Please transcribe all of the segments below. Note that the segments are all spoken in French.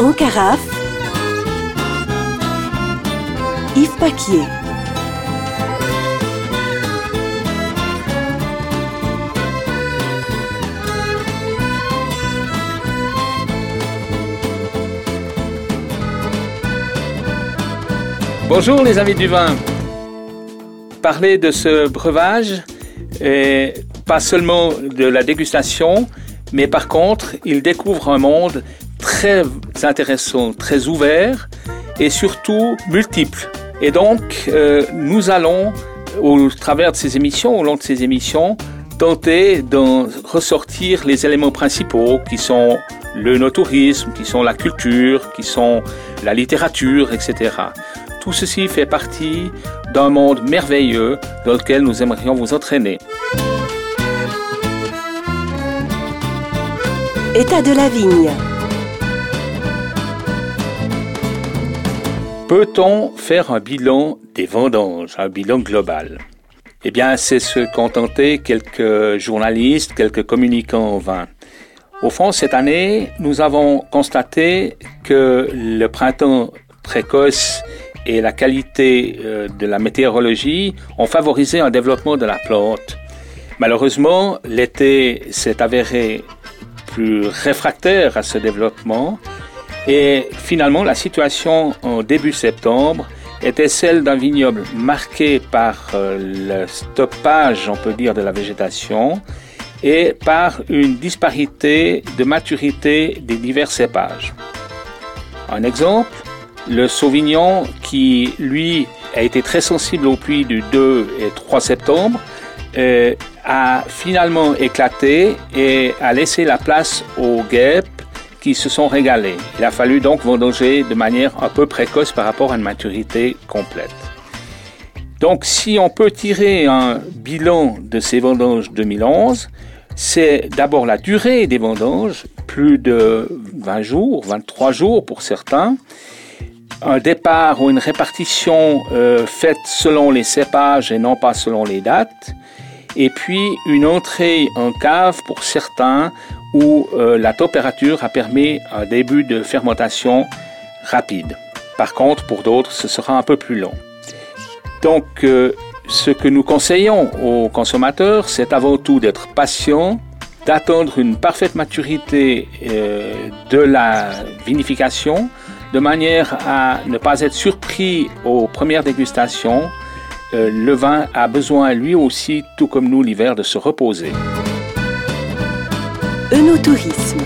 En carafe, Yves Paquier. Bonjour les amis du vin. Parler de ce breuvage, et pas seulement de la dégustation, mais par contre, il découvre un monde très intéressant, très ouvert et surtout multiple. Et donc, euh, nous allons, au travers de ces émissions, au long de ces émissions, tenter d'en ressortir les éléments principaux qui sont le no-tourisme, qui sont la culture, qui sont la littérature, etc. Tout ceci fait partie d'un monde merveilleux dans lequel nous aimerions vous entraîner. État de la vigne. Peut-on faire un bilan des vendanges, un bilan global? Eh bien, c'est ce qu'ont tenté quelques journalistes, quelques communicants en vin. Au fond, cette année, nous avons constaté que le printemps précoce et la qualité euh, de la météorologie ont favorisé un développement de la plante. Malheureusement, l'été s'est avéré plus réfractaire à ce développement et finalement la situation en début septembre était celle d'un vignoble marqué par euh, le stoppage, on peut dire, de la végétation et par une disparité de maturité des divers cépages. Un exemple, le Sauvignon qui, lui, a été très sensible aux pluies du 2 et 3 septembre, euh, a finalement éclaté et a laissé la place aux guêpes qui se sont régalées. Il a fallu donc vendanger de manière un peu précoce par rapport à une maturité complète. Donc si on peut tirer un bilan de ces vendanges 2011, c'est d'abord la durée des vendanges, plus de 20 jours, 23 jours pour certains, un départ ou une répartition euh, faite selon les cépages et non pas selon les dates, et puis une entrée en cave pour certains où euh, la température a permis un début de fermentation rapide. Par contre, pour d'autres, ce sera un peu plus long. Donc, euh, ce que nous conseillons aux consommateurs, c'est avant tout d'être patient, d'attendre une parfaite maturité de la vinification, de manière à ne pas être surpris aux premières dégustations. Euh, le vin a besoin lui aussi, tout comme nous l'hiver, de se reposer. Eunotourisme.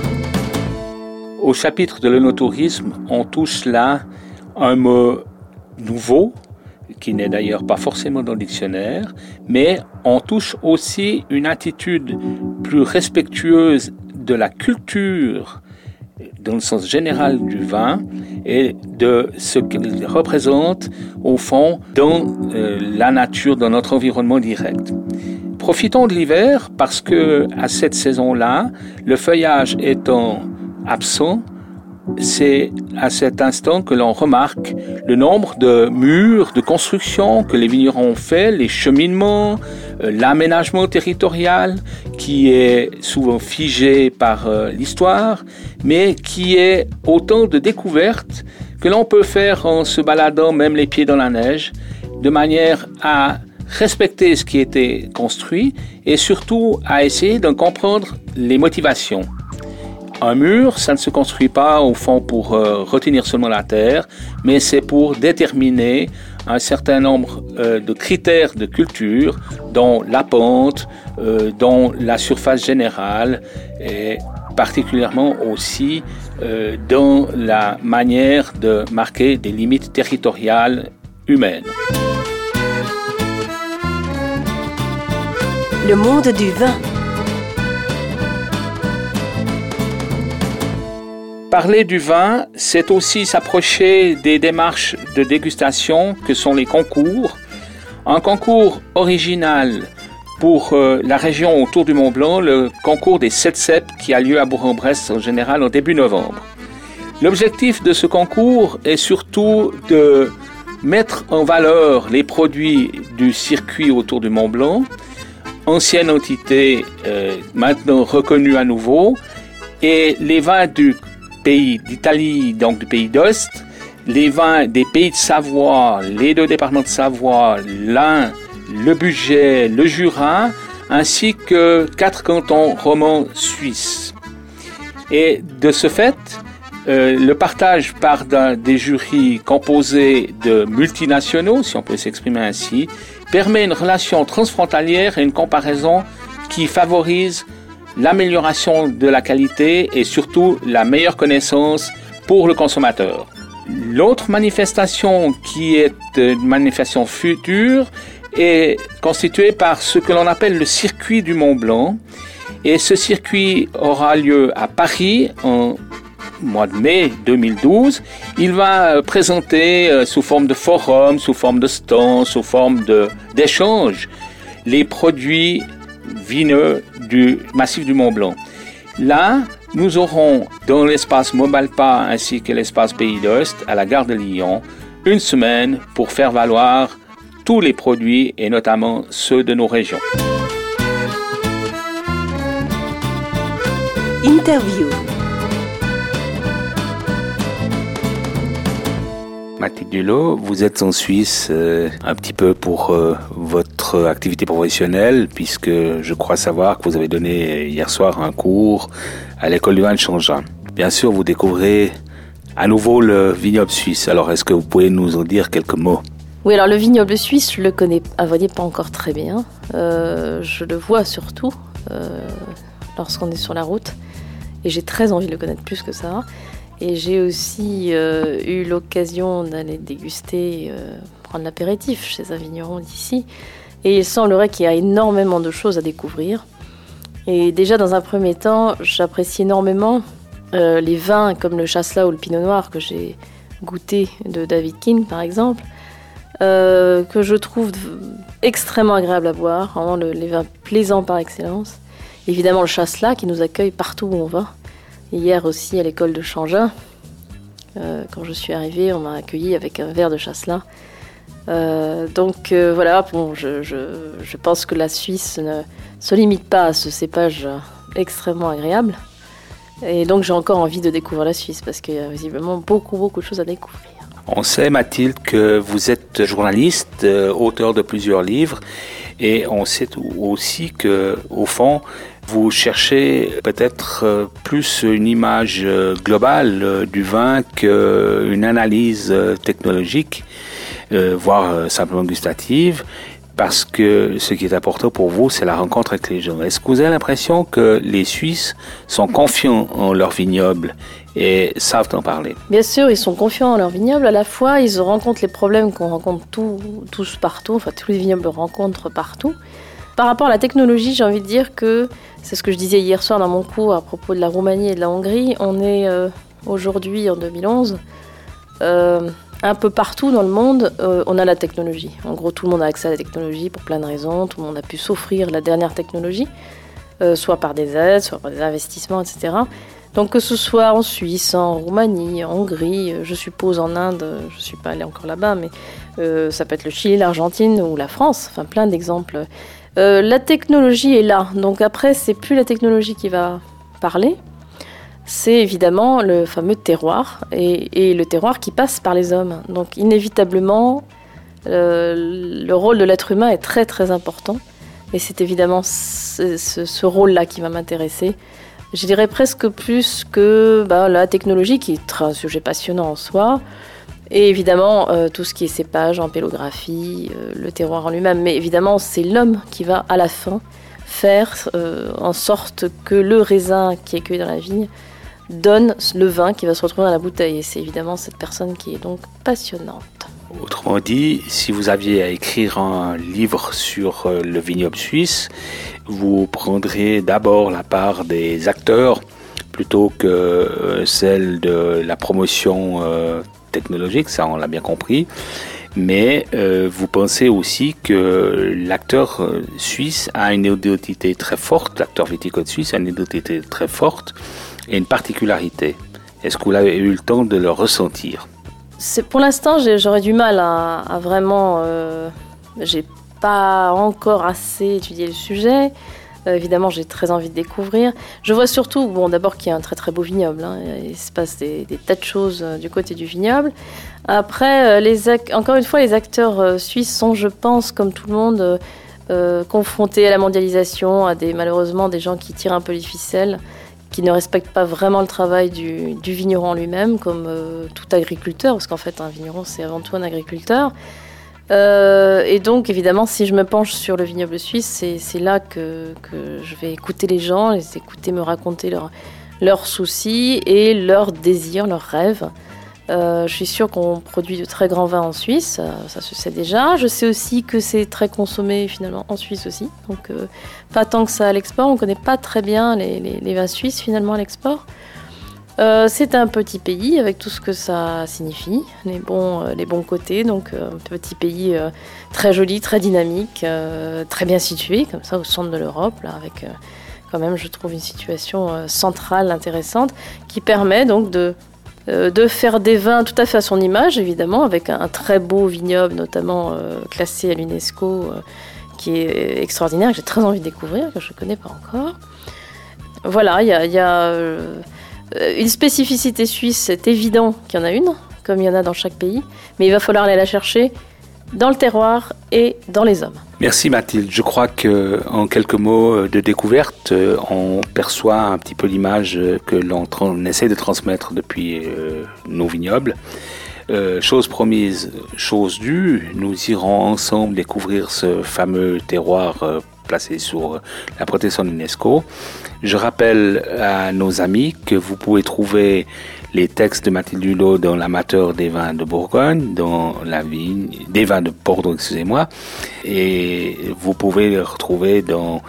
Au chapitre de l'eunotourisme, on touche là un mot nouveau, qui n'est d'ailleurs pas forcément dans le dictionnaire, mais on touche aussi une attitude plus respectueuse de la culture dans le sens général du vin et de ce qu'il représente au fond dans euh, la nature, dans notre environnement direct. Profitons de l'hiver parce que à cette saison-là, le feuillage étant absent, c'est à cet instant que l'on remarque le nombre de murs de construction que les vignerons ont fait, les cheminements, euh, l'aménagement territorial qui est souvent figé par euh, l'histoire, mais qui est autant de découvertes que l'on peut faire en se baladant même les pieds dans la neige, de manière à respecter ce qui était construit et surtout à essayer d'en comprendre les motivations. Un mur, ça ne se construit pas au fond pour euh, retenir seulement la terre, mais c'est pour déterminer un certain nombre euh, de critères de culture, dont la pente, euh, dont la surface générale, et particulièrement aussi dans la manière de marquer des limites territoriales humaines. Le monde du vin. Parler du vin, c'est aussi s'approcher des démarches de dégustation que sont les concours. Un concours original pour euh, la région autour du Mont Blanc, le concours des 7 cep qui a lieu à Bourg-en-Bresse en général en début novembre. L'objectif de ce concours est surtout de mettre en valeur les produits du circuit autour du Mont Blanc ancienne entité euh, maintenant reconnue à nouveau. Et les vins du pays d'Italie, donc du pays d'Ost, les vins des pays de Savoie, les deux départements de Savoie, l'Ain, le Budget, le Jura, ainsi que quatre cantons romans suisses. Et de ce fait, euh, le partage par des jurys composés de multinationaux, si on peut s'exprimer ainsi, permet une relation transfrontalière et une comparaison qui favorise l'amélioration de la qualité et surtout la meilleure connaissance pour le consommateur. L'autre manifestation qui est une manifestation future est constituée par ce que l'on appelle le circuit du Mont Blanc. Et ce circuit aura lieu à Paris en mois de mai 2012. Il va euh, présenter euh, sous forme de forum, sous forme de stand, sous forme d'échange les produits vineux du massif du Mont Blanc. Là, nous aurons dans l'espace Mobalpa ainsi que l'espace Pays d'Ost à la gare de Lyon une semaine pour faire valoir tous les produits et notamment ceux de nos régions. Interview. Mathilde Dulot, vous êtes en Suisse euh, un petit peu pour euh, votre activité professionnelle, puisque je crois savoir que vous avez donné hier soir un cours à l'école du Changin. Bien sûr, vous découvrez à nouveau le vignoble suisse. Alors, est-ce que vous pouvez nous en dire quelques mots? Oui, alors le vignoble suisse, je le connais à dire pas encore très bien. Euh, je le vois surtout lorsqu'on est sur la route. Et j'ai très envie de le connaître plus que ça. Et j'ai aussi euh, eu l'occasion d'aller déguster, euh, prendre l'apéritif chez un vigneron d'ici. Et il semblerait qu'il y a énormément de choses à découvrir. Et déjà, dans un premier temps, j'apprécie énormément euh, les vins comme le Chasselas ou le Pinot Noir que j'ai goûté de David King, par exemple, que je trouve extrêmement agréable à boire, vraiment les vins plaisants par excellence. Évidemment, le Chasselas qui nous accueille partout où on va. Hier aussi à l'école de Changin, euh, quand je suis arrivée, on m'a accueilli avec un verre de chasselas. Euh, donc euh, voilà, bon, je, pense que la Suisse ne se limite pas à ce cépage extrêmement agréable. Et donc j'ai encore envie de découvrir la Suisse parce qu'il y a visiblement beaucoup, beaucoup de choses à découvrir. On sait, Mathilde, que vous êtes journaliste, auteur de plusieurs livres, et on sait aussi que, au fond, vous cherchez peut-être euh, plus une image euh, globale euh, du vin qu'une analyse technologique, voire simplement gustative, parce que ce qui est important pour vous, c'est la rencontre avec les gens. Est-ce que vous avez l'impression que les Suisses sont confiants en leur vignoble et savent en parler? Bien sûr, ils sont confiants en leur vignoble. À la fois, ils rencontrent les problèmes qu'on rencontre tous partout, enfin tous les vignobles rencontrent partout. Par rapport à la technologie, j'ai envie de dire que c'est ce que je disais hier soir dans mon cours à propos de la Roumanie et de la Hongrie. On est euh, aujourd'hui en 2011. Euh, un peu partout dans le monde, euh, on a la technologie. En gros, tout le monde a accès à la technologie pour plein de raisons. Tout le monde a pu s'offrir la dernière technologie, soit par des aides, soit par des investissements, etc. Donc que ce soit en Suisse, en Roumanie, en Hongrie, je suppose en Inde, je ne suis pas allée encore là-bas, mais ça peut être le Chili, l'Argentine ou la France, enfin plein d'exemples euh, la technologie est là. Donc après, c'est plus la technologie qui va parler, c'est évidemment le fameux terroir et, le terroir qui passe par les hommes. Donc inévitablement, euh, le rôle de l'être humain est très très important. Et c'est évidemment ce, rôle-là qui va m'intéresser. Je dirais presque plus que bah, la technologie, qui est un sujet passionnant en soi, et évidemment, euh, tout ce qui est cépage, pélographie, euh, le terroir en lui-même. Mais évidemment, c'est l'homme qui va à la fin faire euh, en sorte que le raisin qui est cueilli dans la vigne donne le vin qui va se retrouver dans la bouteille. Et c'est évidemment cette personne qui est donc passionnante. Autrement dit, si vous aviez à écrire un livre sur le vignoble suisse, vous prendrez d'abord la part des acteurs plutôt que celle de la promotion technologique, ça on l'a bien compris. Mais euh, vous pensez aussi que l'acteur euh, suisse a une identité très forte, l'acteur viticole suisse a une identité très forte et une particularité. Est-ce que vous avez eu le temps de le ressentir? Pour l'instant, j'aurais du mal à, vraiment... Euh, j'ai pas encore assez étudié le sujet. Euh, évidemment, j'ai très envie de découvrir. Je vois surtout, bon, d'abord qu'il y a un très très beau vignoble. Hein. il se passe des, tas de choses du côté du vignoble. Après, les encore une fois, les acteurs suisses sont, je pense, comme tout le monde, confrontés à la mondialisation, à des malheureusement des gens qui tirent un peu les ficelles qui ne respectent pas vraiment le travail du, vigneron lui-même, comme euh, tout agriculteur, parce qu'en fait un vigneron c'est avant tout un agriculteur. Euh, et donc évidemment, si je me penche sur le vignoble suisse, c'est là que, je vais écouter les gens, les écouter me raconter leurs soucis et leurs désirs, leurs rêves. Euh, je suis sûre qu'on produit de très grands vins en Suisse, euh, ça, se sait déjà. Je sais aussi que c'est très consommé finalement en Suisse aussi, donc pas tant que ça à l'export. On ne connaît pas très bien les, vins suisses finalement à l'export. C'est un petit pays avec tout ce que ça signifie, les bons, les bons côtés. Donc un petit pays très joli, très dynamique, très bien situé, comme ça au centre de l'Europe, avec quand même je trouve une situation centrale intéressante qui permet donc de euh, de faire des vins tout à fait à son image, évidemment, avec un, très beau vignoble, notamment euh, classé à l'UNESCO, euh, qui est extraordinaire, que j'ai très envie de découvrir, que je ne connais pas encore. Voilà, il y a, une spécificité suisse, c'est évident qu'il y en a une, comme il y en a dans chaque pays, mais il va falloir aller la chercher dans le terroir et dans les hommes. Merci Mathilde. Je crois que en quelques mots de découverte, euh, on perçoit un petit peu l'image que l'on essaie de transmettre depuis euh, nos vignobles. Euh, chose promise, chose due, nous irons ensemble découvrir ce fameux terroir placé sur la protection de l'UNESCO. Je rappelle à nos amis que vous pouvez trouver les textes de Mathilde Hulot dans l'amateur des vins de Bourgogne, dans la vigne, des vins de Bordeaux, excusez-moi, et vous pouvez les retrouver dans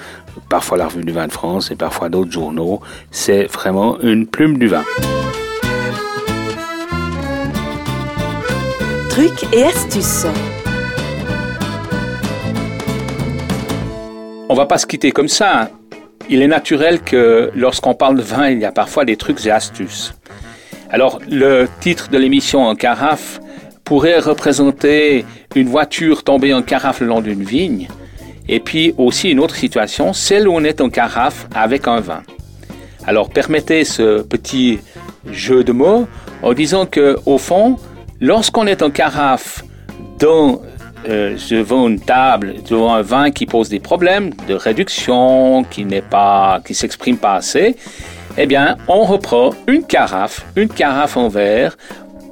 parfois la revue du vin de France et parfois d'autres journaux. C'est vraiment une plume du vin. Trucs et astuces. On va pas se quitter comme ça. Il est naturel que lorsqu'on parle de vin, il y a parfois des trucs et astuces. Alors, le titre de l'émission en carafe pourrait représenter une voiture tombée en carafe le long d'une vigne, et puis aussi une autre situation, celle où on est en carafe avec un vin. Alors, permettez ce petit jeu de mots en disant que, au fond, lorsqu'on est en carafe dans euh, devant une table, devant un vin qui pose des problèmes de réduction, qui n'est pas, qui s'exprime pas assez, eh bien, on reprend une carafe, une carafe en verre,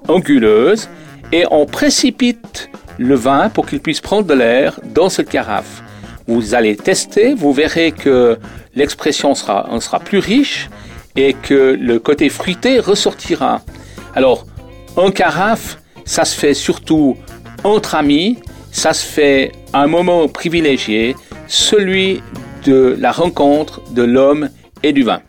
anguleuse, et on précipite le vin pour qu'il puisse prendre de l'air dans cette carafe. Vous allez tester, vous verrez que l'expression sera, sera plus riche et que le côté fruité ressortira. Alors, en carafe, ça se fait surtout entre amis, ça se fait à un moment privilégié, celui de la rencontre de l'homme et du vin.